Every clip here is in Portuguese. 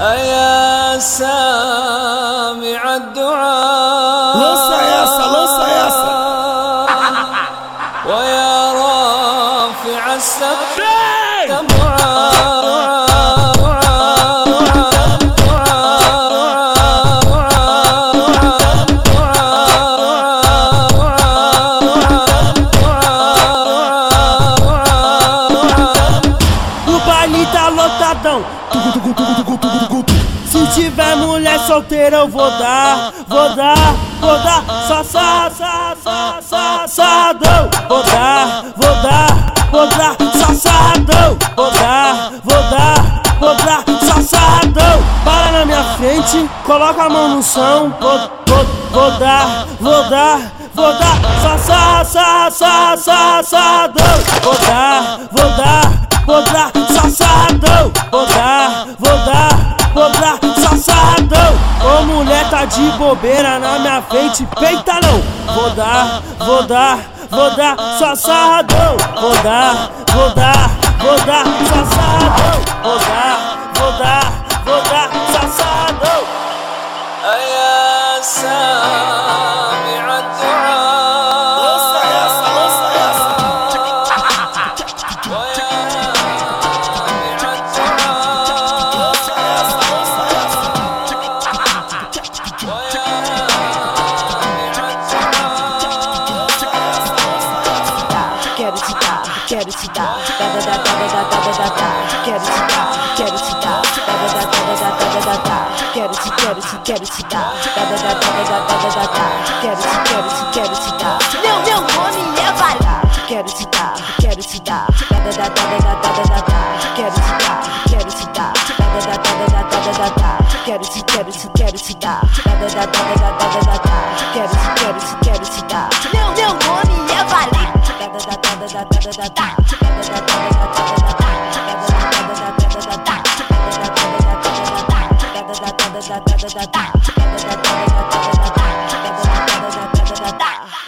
أيا سامع الدعاء. Eu vou dar, vou dar, vou dar, só, só, só, só, só, sarradão. Vou dar, vou dar, vou dar, só, sarradão. Vou dar, vou dar, vou dar, só, sarradão. Para na minha frente, coloca a mão no chão. Vou, vou, vou dar, vou dar, vou dar, só, só, só, só, só, sarradão. Vou dar, vou dar. Vou dar só sarradão, vou dar, vou dar, cobra só sarradão. Ô mulher tá de bobeira na minha frente, peita não. Vou dar, vou dar, vou dar, só sarradão. Vou dar, vou dar, vou dar, só sarradão. Vou dar, vou dar, vou dar, só sarradão. Ai. Quero te, dar, da da da da da da da da da. Quero te, quero te, quero te dar. Meu meu nome é Vara. Quero te dar, quero te dar, da da da da da da da da da. Quero te dar, quero te dar, da da da da da da da da da. Quero te, quero te, quero te dar, da da da da da da da da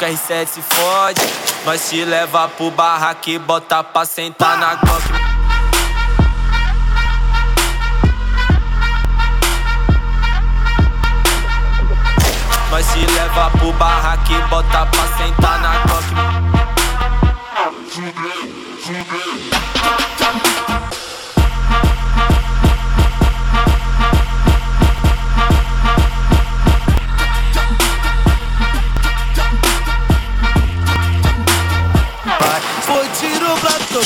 Com R7 se fode. Nós te leva pro barraque, bota pra sentar na Glock. Nós te leva pro barraque, bota pra sentar na Glock.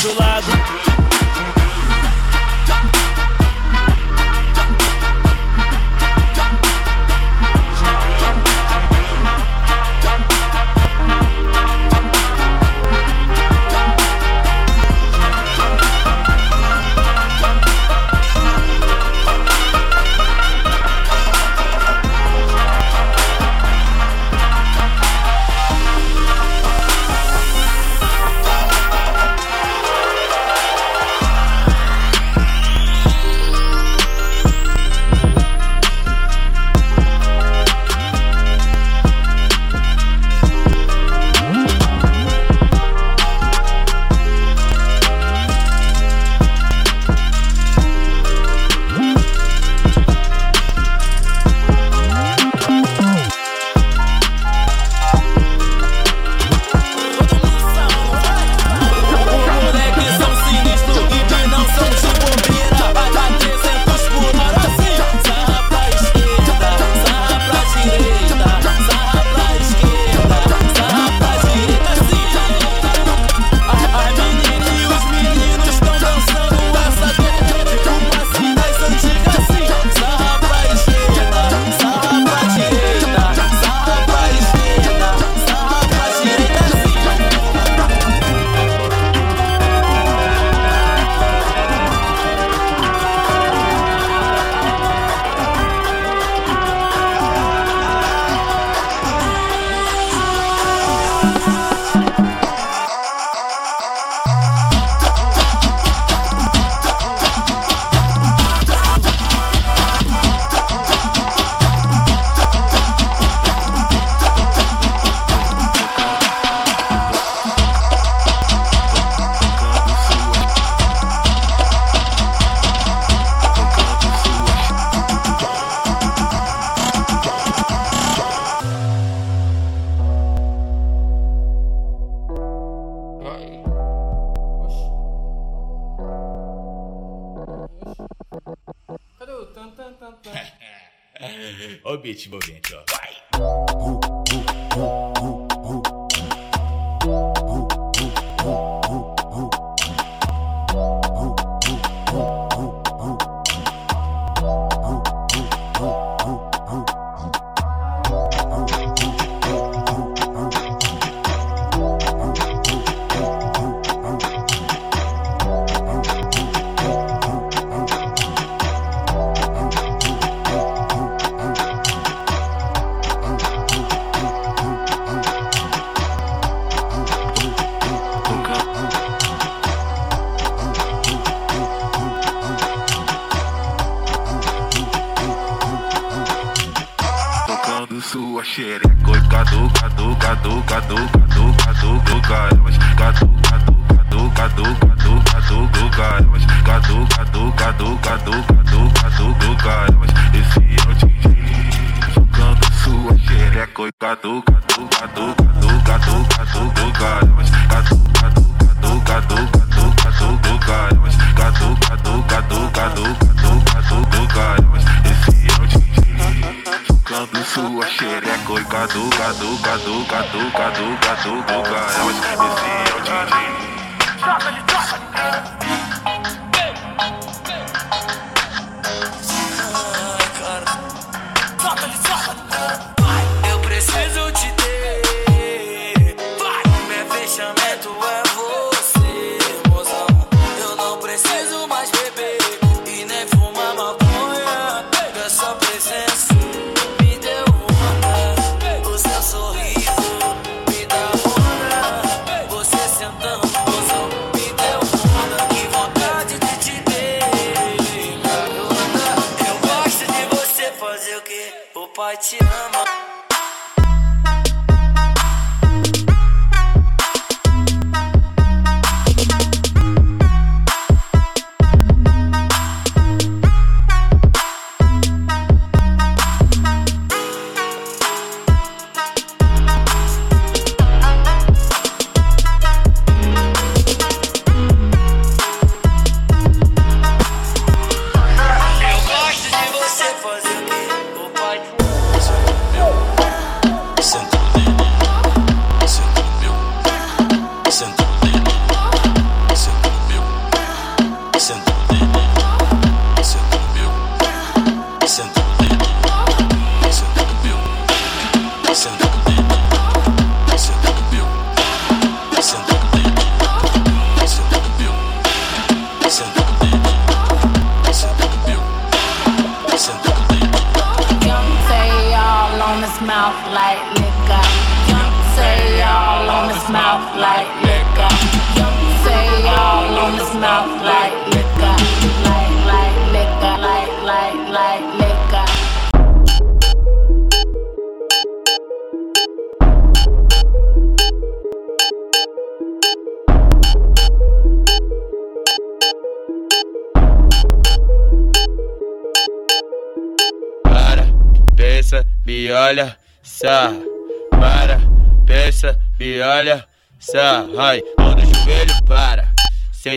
July. Ó o cadu, cadu, cadu, cadu, cadu, caras Esse é o DJ Tocando sua xereca cadu, cadu, cadu, cadu, cadu, cadu, cadu, Cadu, cadu, cadu, cadu, cadu, cadu, caras Cadu, cadu, cadu, cadu, cadu, cadu, cadu, caras Esse é o DJ Tocando sua xereca, oi cadu, cadu, cadu, cadu, cadu, cadu, cadu, caras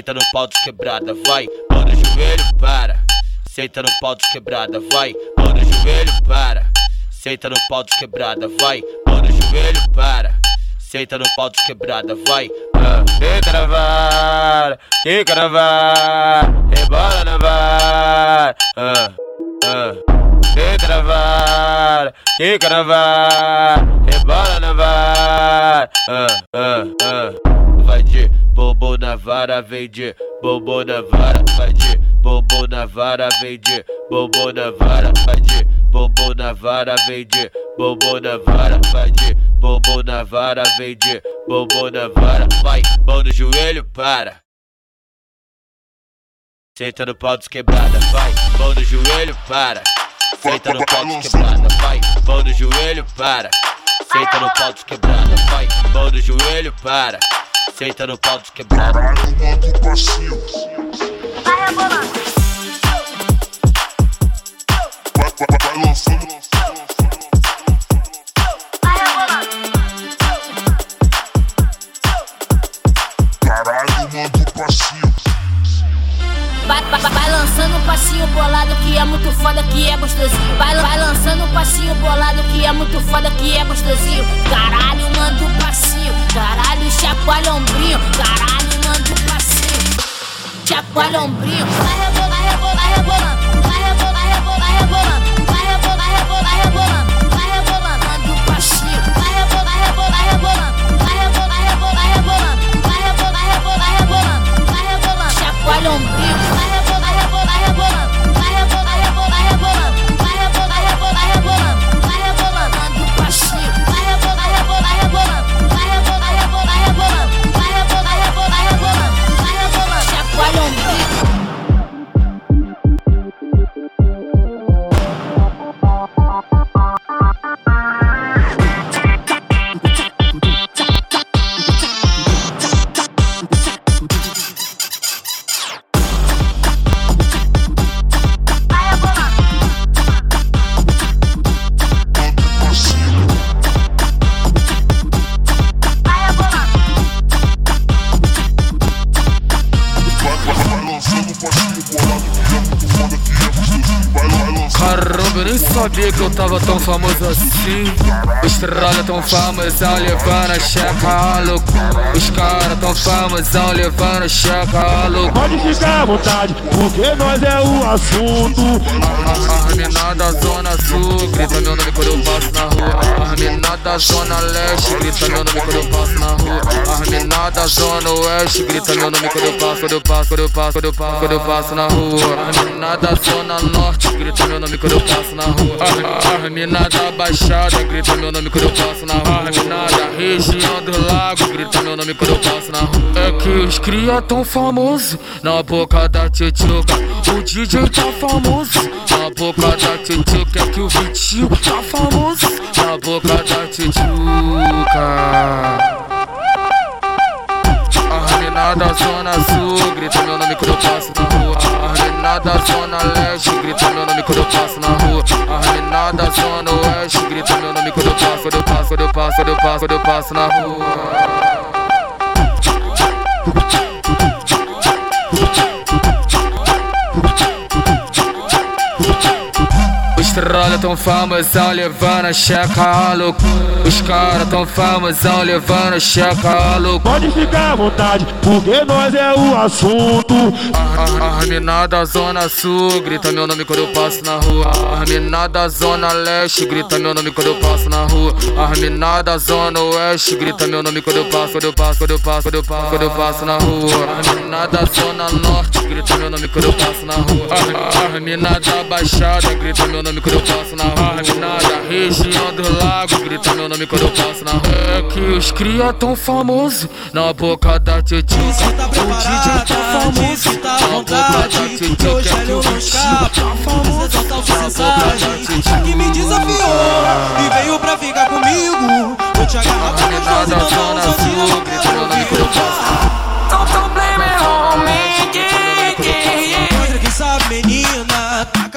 Senta no pau de quebrada, vai. Mão no joelho, para. Senta no pau de quebrada, vai. Mão no joelho, para. Senta no pau de quebrada, vai. Mão no joelho, para. Senta no pau de quebrada, vai. Vara, fica na vara, rebola na vara. Ah, ah. Fica na vara, rebola na vara. Ah, ah, ah. Vai de bobo na vara, vem de bobo na vara. Vai de bobo na vara, vem de bobo na vara. Vai de bobo na vara, vem de bobo na vara. Vai de bobo na vara, vem de bobo na vara. Vai, mão no joelho, para. Senta no pau dos quebrada, vai, mão no joelho, para. Senta no pau dos quebrada, vai, mão no joelho, para. Senta no pau dos quebrada, vai, mão no joelho, para. Senta no pau modo passivo Vai rebolando. Vai, vai, vai lançando passinho bolado que é muito foda que é gostosinho. Vai, vai lançando um passinho bolado que é muito foda, que é gostosinho. Caralho, manda um passinho. Caralho, chacoalha ombrinho. Caralho, manda um passinho. Chacoalha que eu tava tão famoso assim. Estrada tão famosão, levando a checa louco. Os caras tão famosão, levando a checa louco. Pode ficar à vontade, porque nós é o assunto. As mina da zona sul, grita meu nome quando eu passo na rua. As mina da zona leste, grita meu nome quando eu passo na rua. As mina da zona oeste, grita meu nome quando eu passo, quando eu passo, quando eu passo, quando eu passo, quando eu passo na rua. As mina da zona norte, grita meu nome quando eu passo na rua Da baixada, grita meu nome quando eu passo na rua As mina da região do lago, grita meu nome quando eu passo na rua. É que os cria tão famoso na boca da tchutchuca. O DJ tá famoso na boca da tchutchuca. É que o Vitinho tá famoso na boca da tchutchuca. A mina da zona sul grita meu nome quando eu passo na rua. A da zona leste grita meu nome quando eu passo na rua. A mina da zona oeste grita meu nome quando eu passo, quando eu passo, quando eu passo, quando eu passo, quando eu passo na rua Estrada tão famosão, levando a checa Os caras tão famosão, levando a checa louco. Pode ficar à vontade, porque nós é o assunto. A mina da zona sul grita meu nome quando eu passo na rua. A mina da zona leste grita meu nome quando eu passo na rua. A mina da zona oeste grita meu nome quando eu passo, quando eu passo, quando eu passo, quando eu passo, quando eu passo na rua. A mina da zona norte grita meu nome quando eu passo na rua. A mina da baixada grita meu nome quando eu passo na rua A mina da região do lago grita meu nome quando eu passo na rua É que os cria tão famoso na boca da tchutchuca O DJ tá famoso tá à vontade Que hoje ele não escapa Essa total sucessagem Que me desafiou E veio pra ficar comigo Vou te agarrar pra meus dois e da zona um sul grita meu nome quando eu passo Mostra que sabe, menina.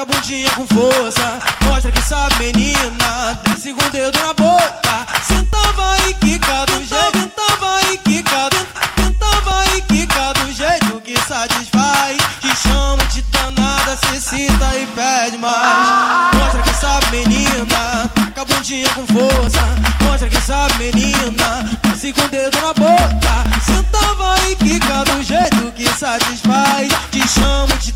Taca a bundinha com força. Mostra que sabe, menina. Desce com o dedo na boca. Sentava e quica do jeito. Sentava e quica. Sentava e quica do jeito que satisfaz. Te chamo de danada, cê cita e pede mais. Mostra que sabe, menina. Taca a bundinha com força. Mostra que sabe, menina. Desce com o dedo na boca. Sentava e quica do jeito que satisfaz. Te chamo de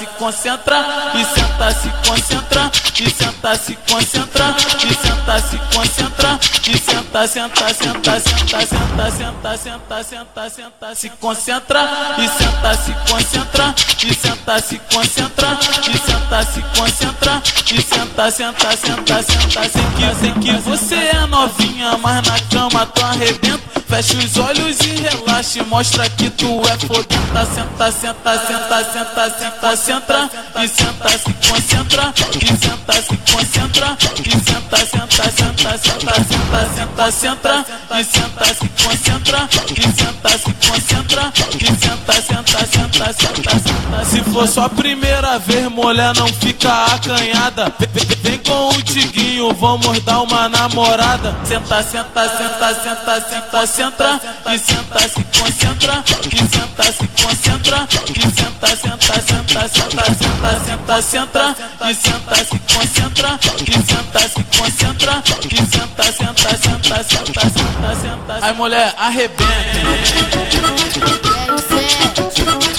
se concentra e senta, se concentra e senta, se concentra e senta, se concentra e senta, senta, senta, senta, senta, senta, senta, senta, senta, se concentra e senta, se concentra e senta, se concentra e senta, se concentra e senta, senta, senta, senta, sei que, que você é novinha, mas na cama tu arrebenta. Fecha os olhos e relaxa, mostra que tu é fodenta. Senta, senta, senta, senta, senta, senta e senta, se concentra e senta, se concentra e senta, senta, senta, senta, senta, senta, senta e senta, se concentra e senta, se concentra e senta, senta, senta, senta, senta. Se for sua primeira vez, mulher, não fica acanhada. Vem com o tiguinho, vamos dar uma namorada. Senta, senta, senta, senta, senta, senta e senta, se concentra e senta, se concentra e senta, senta, senta, senta, senta, senta, senta e senta, se concentra e senta, se concentra e senta, senta, senta, senta, senta, senta. Aí mulher, arrebenta. O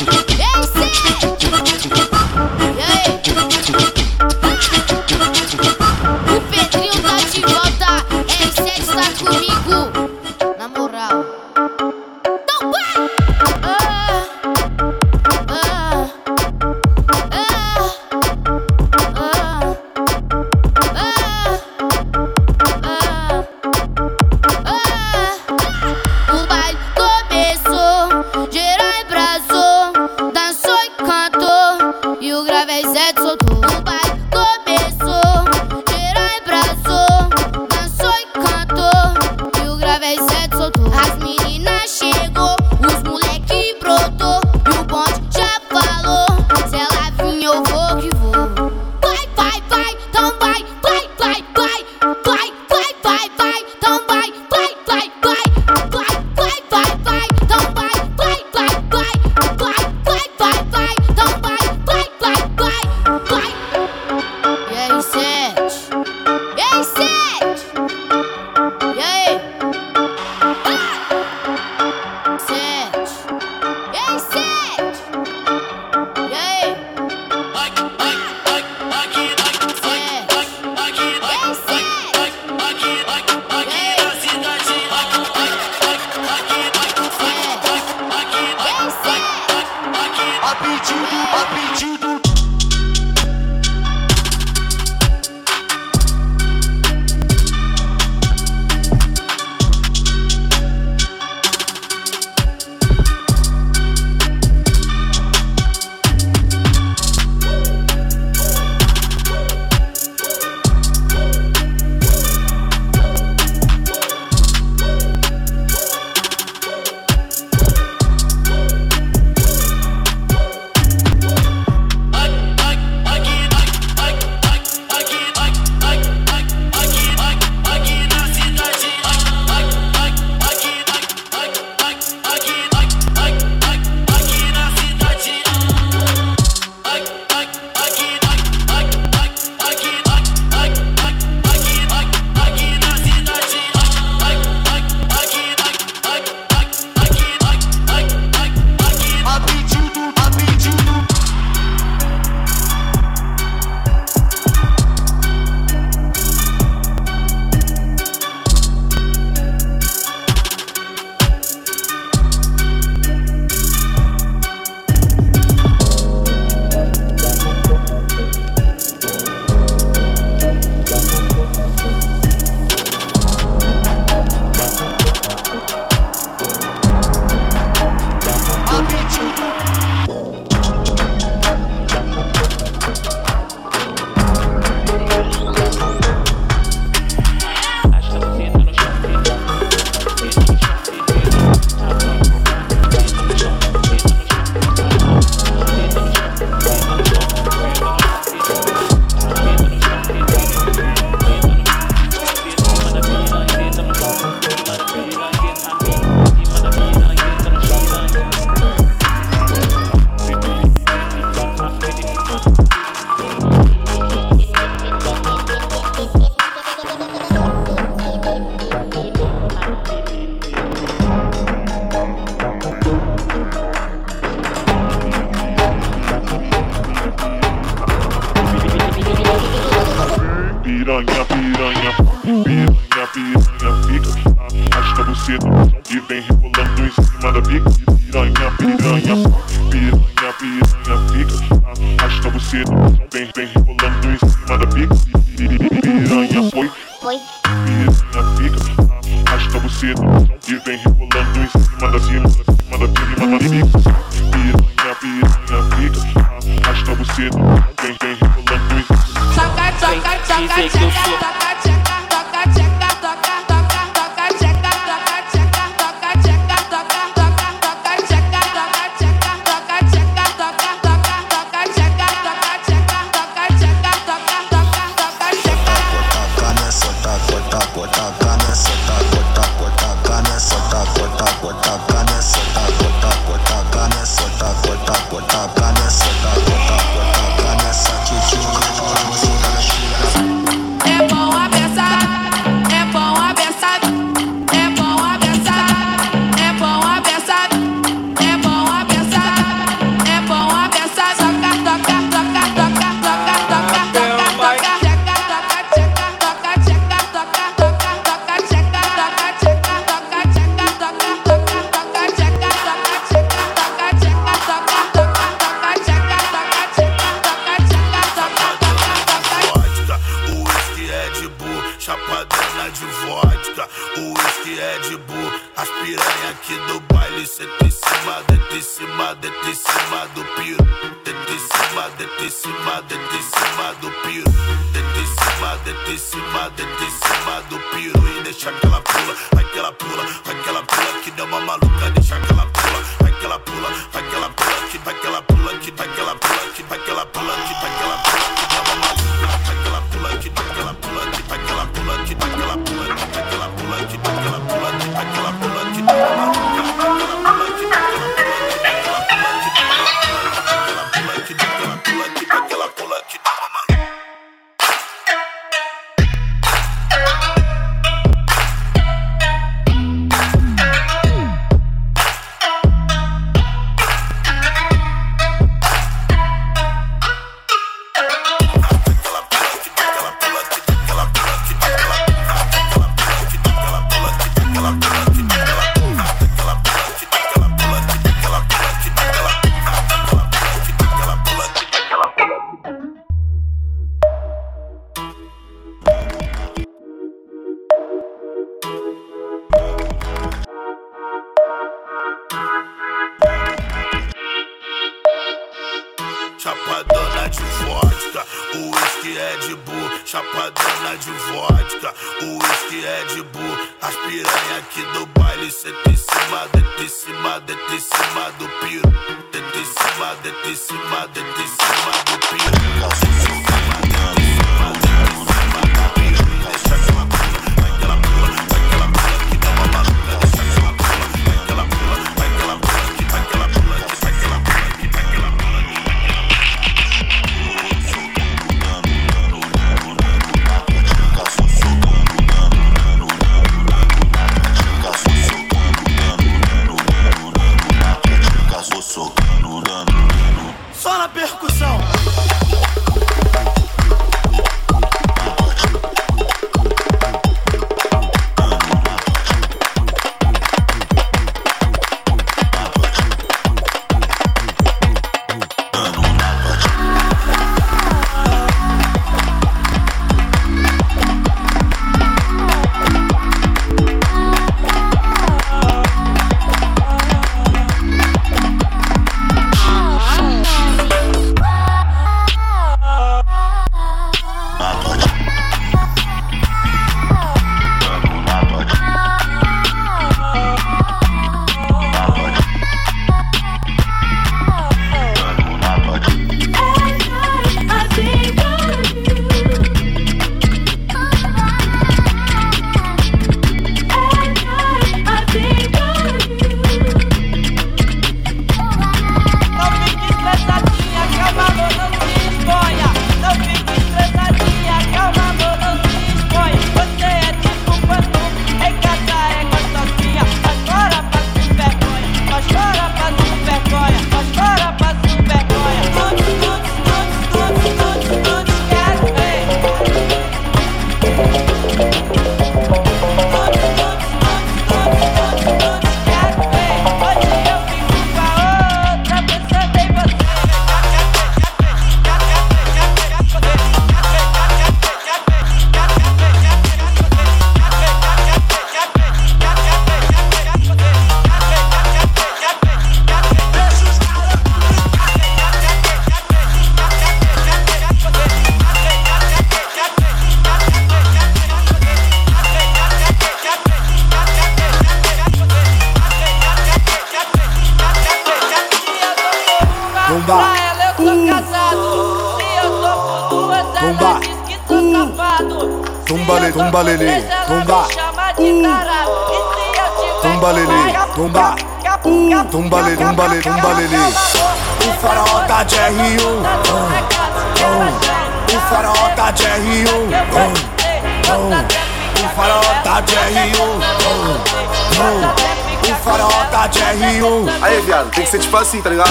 tipo assim, tá ligado?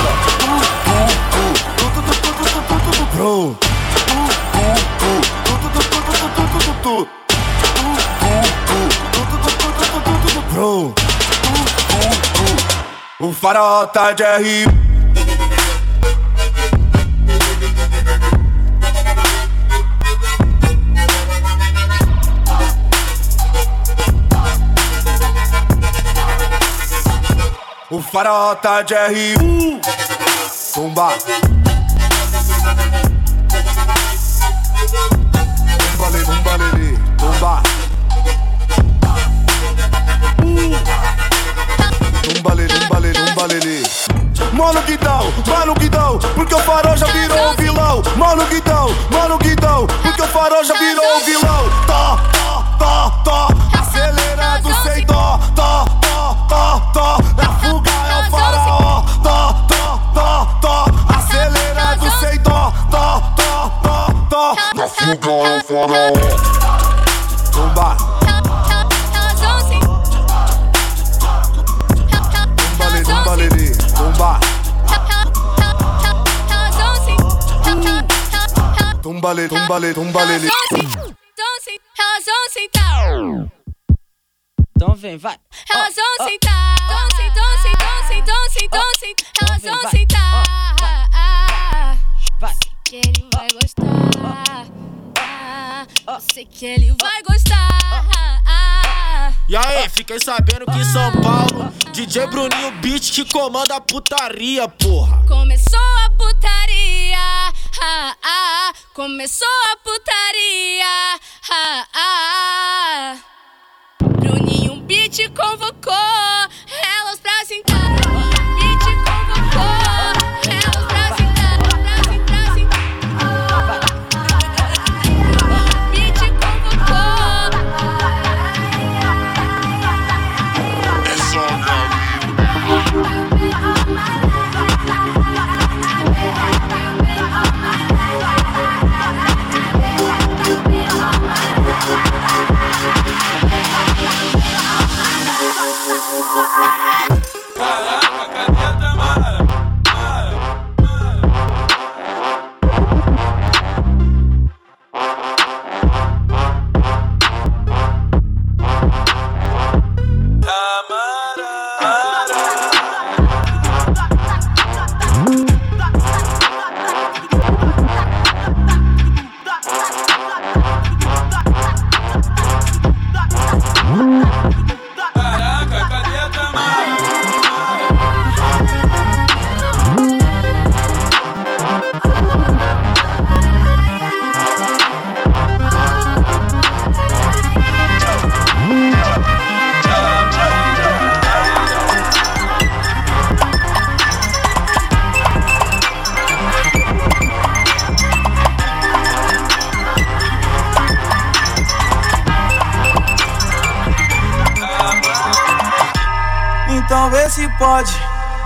Bro. O faraó tá de R1. O faraó tá de R1 Tumba Tumba lê, tumba lê, tumba Tumba lê, tumba lê, tumba lê Mano Guidão, mano Guidão Porque o farol já virou um vilão. Mano Guidão, mano Guidão Porque o farol já virou um vilão. Tó, tó, tó, tó faraó Tumba lê, tumba lê, tumba lê, lê Elas vão sentar. Então vem, vai. Elas vão sentar. Doce, doce, doce, doce, doce. Elas vão sentar. Sei que ele vai gostar. E aí, fiquei sabendo que São Paulo, DJ Bruninho Beat que comanda a putaria, porra. Começou a putaria. Ah, ah, começou a putaria. Ah, ah. Bruninho Beat convocou Thank you.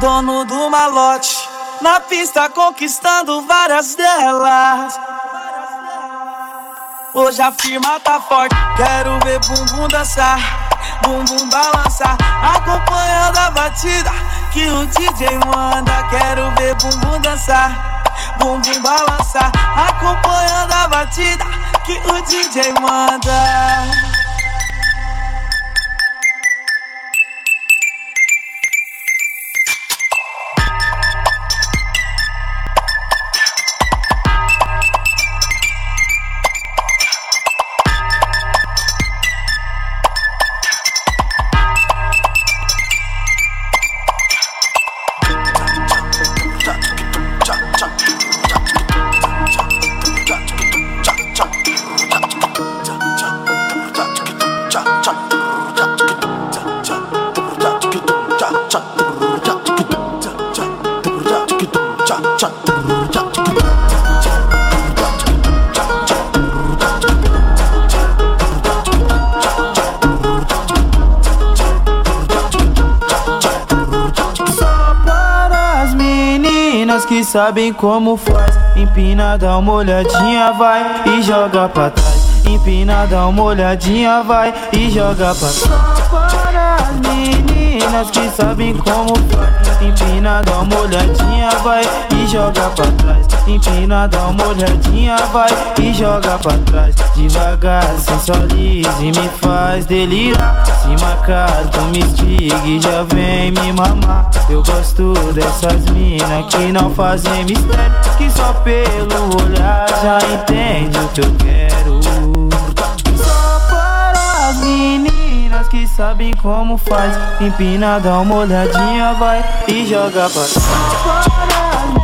Dono do malote. Na pista conquistando várias delas. Hoje a firma tá forte, quero ver bumbum dançar, bumbum balançar, acompanhando a batida que o DJ manda. Quero ver bumbum dançar, bumbum balançar, acompanhando a batida que o DJ manda. Que sabem como faz. Empina, dá uma olhadinha, vai e joga pra trás. Empina, dá uma olhadinha, vai e joga pra trás. Para as meninas que sabem como faz. Empina, dá uma olhadinha, vai e joga pra trás. Empina, dá uma olhadinha, vai e joga pra trás. Devagar, sensualiza e me faz delirar. Se marcar, tu me estiga e já vem me mamar. Eu gosto dessas minas que não fazem mistério. Que só pelo olhar já entende o que eu quero. Sabem como faz. Empina, dá uma olhadinha, vai e joga pra as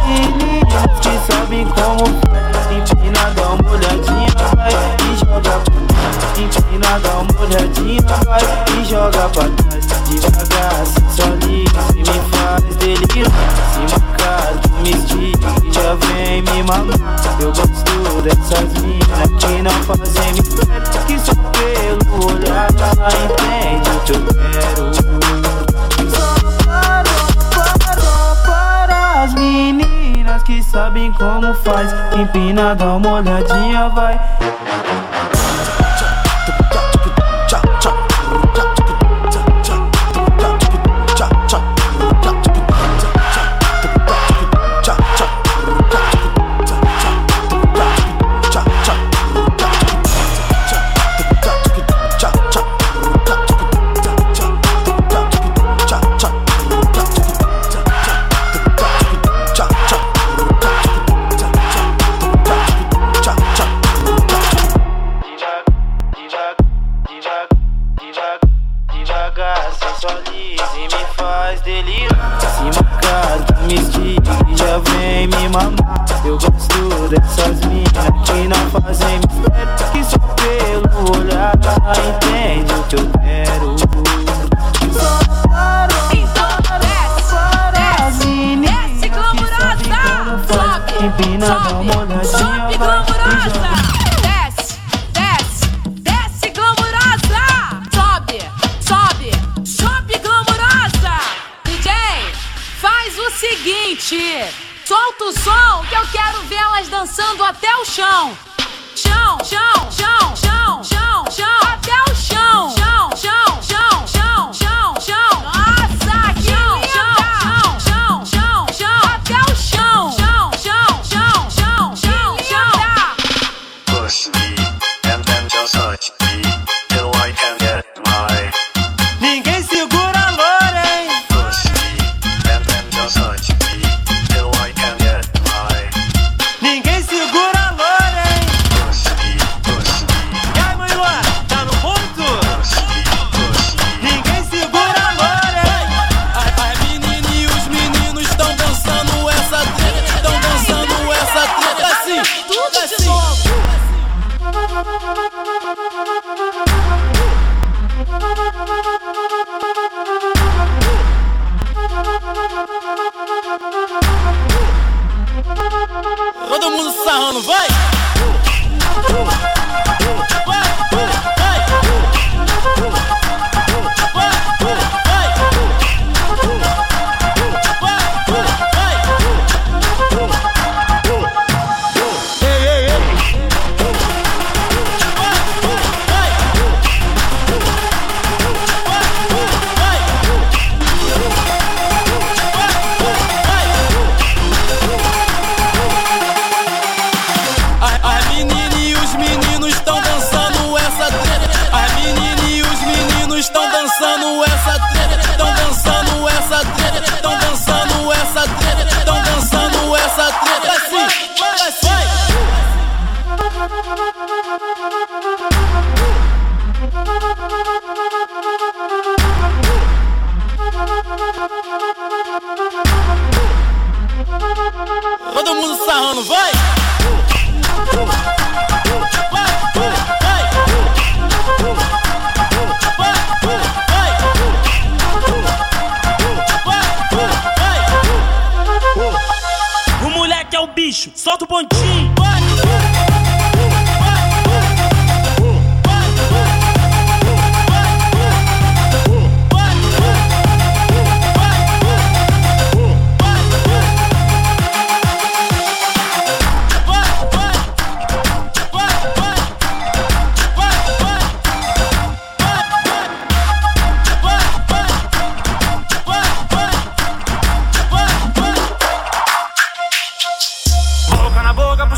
meninas que sabem como faz. Empina, dá uma olhadinha, vai e joga pra trás. Empina, dá uma olhadinha, vai e joga pra trás. Devagar, sensualiza e me faz delirar. Se marcar, me e já vem me mamar. Dessas minas que não fazem mistério. Que só pelo olhar ela entende o que eu quero. Só para, para, para as meninas que sabem como faz. Empina, dá uma olhadinha, vai. Seguinte, solta o som que eu quero vê-las dançando até o chão. Chão, chão, chão, chão, chão, chão, até o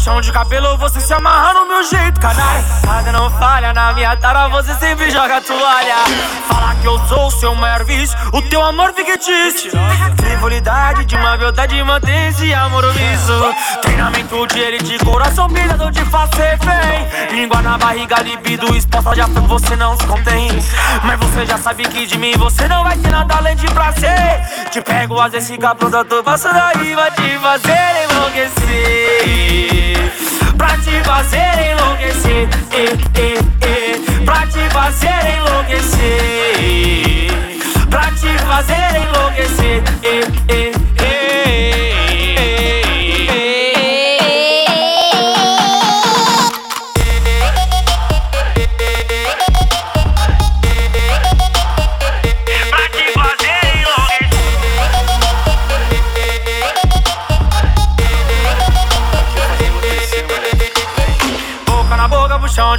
de cabelo, você se amarra no meu jeito, canalha. Nada não falha na minha tara, você sempre joga toalha. Fala que eu sou o seu maior vício, o teu amor fictício. Frivolidade de uma beldade, mantém-se amoroso. Treinamento de elite, coração brilhado de faço refém. Língua na barriga, libido exposta, já foi, você não se contém. Mas você já sabe que de mim você não vai ter nada além de prazer. Te pego, às vezes fica pronta, tô passando aí, vai te fazer enlouquecer. Pra te fazer enlouquecer, eh, eh, eh. Pra te fazer enlouquecer. Pra te fazer enlouquecer, eh, eh, eh,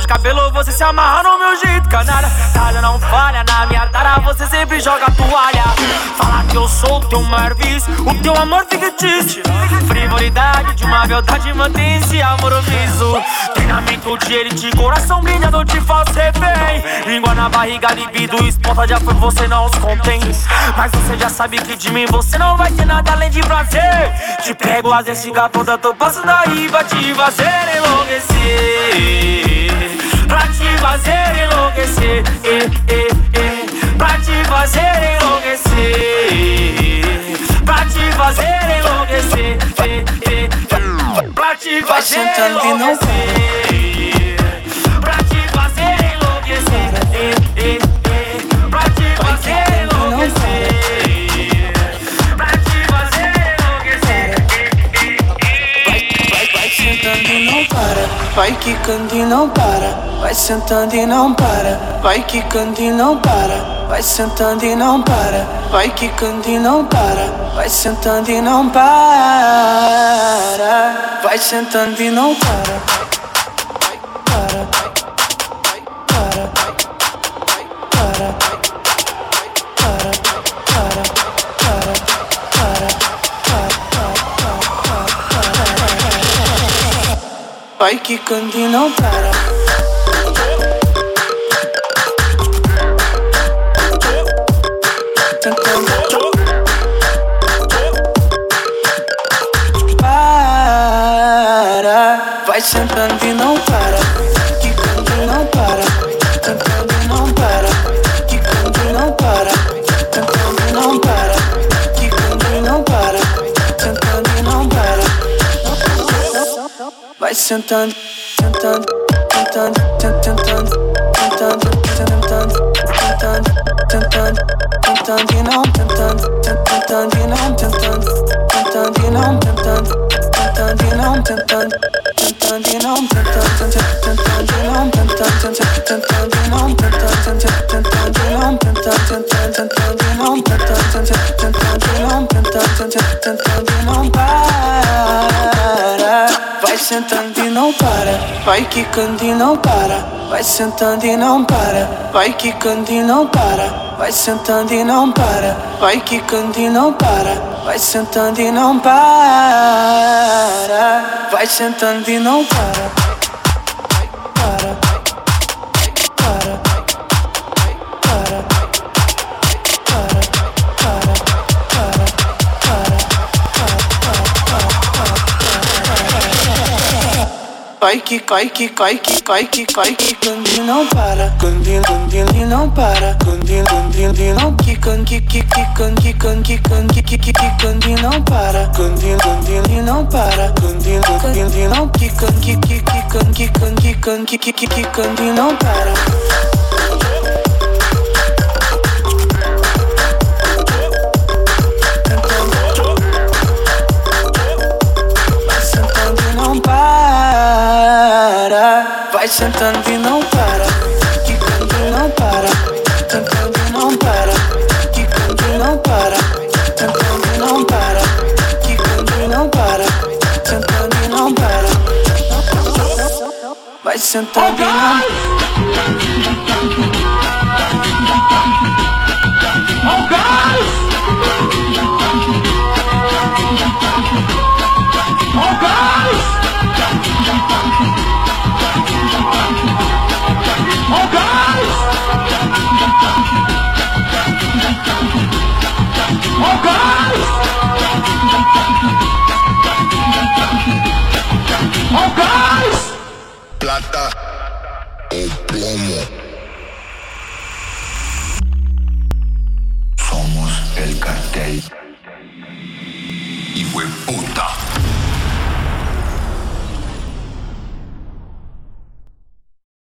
de cabelo, você se amarra no meu jeito, canalha. Talha não falha na minha tara, você sempre joga toalha. Fala que eu sou o teu maior vício, o teu amor fictício. Frivolidade de uma beldade, mantém-se amoroso. Treinamento de elite, coração brilhado de falso refém. Língua na barriga, libido, exposta, já foi, você não os contém. Mas você já sabe que de mim você não vai ter nada além de prazer. Te pego, às vezes fica toda, tô passando aí, vai te fazer enlouquecer. Pra te fazer enlouquecer, eh, eh, eh. Pra te fazer enlouquecer. Pra te fazer enlouquecer. Pra te fazer sentando e não enlouquecer. Vai quicando e não para, vai sentando e não para, vai quicando e não para, vai sentando e não para, vai quicando e não para, vai sentando e não para, vai sentando e não para. Vai quicando e não para. Para, vai sentando e não para. Vai sentando, tentando, tentando, tentando, tentando, tentando, tentando, tentando, tentando e não tentando, tentando e não tentando, tentando e não tentando, tentando e não tentando, tentando e não tentando, tentando e não tentando, tentando e não tentando, tentando e não tentando, tentando e não tentando, tentando e não tentando, tentando e não para. Vai sentando e não para, vai quicando e não para, vai sentando e não para, vai quicando e não para, vai sentando e não para, vai quicando e não para, vai sentando e não para, vai sentando e não para. Vai que cai, que cai, que cai, que cai, que candi não para. Candi, candi, não para. Candi, candi, não que can, que que can, que can, que que que candi não para. Candi, candi, não para. Candi, candi, não que can, que que can, que can, que que que candi não para. Vai sentando e não para. Quicando e não para. Tentando e não para. Quicando e não para. Tentando e não para. Quicando e não para. Tentando e não para. Vai sentando Oh, God!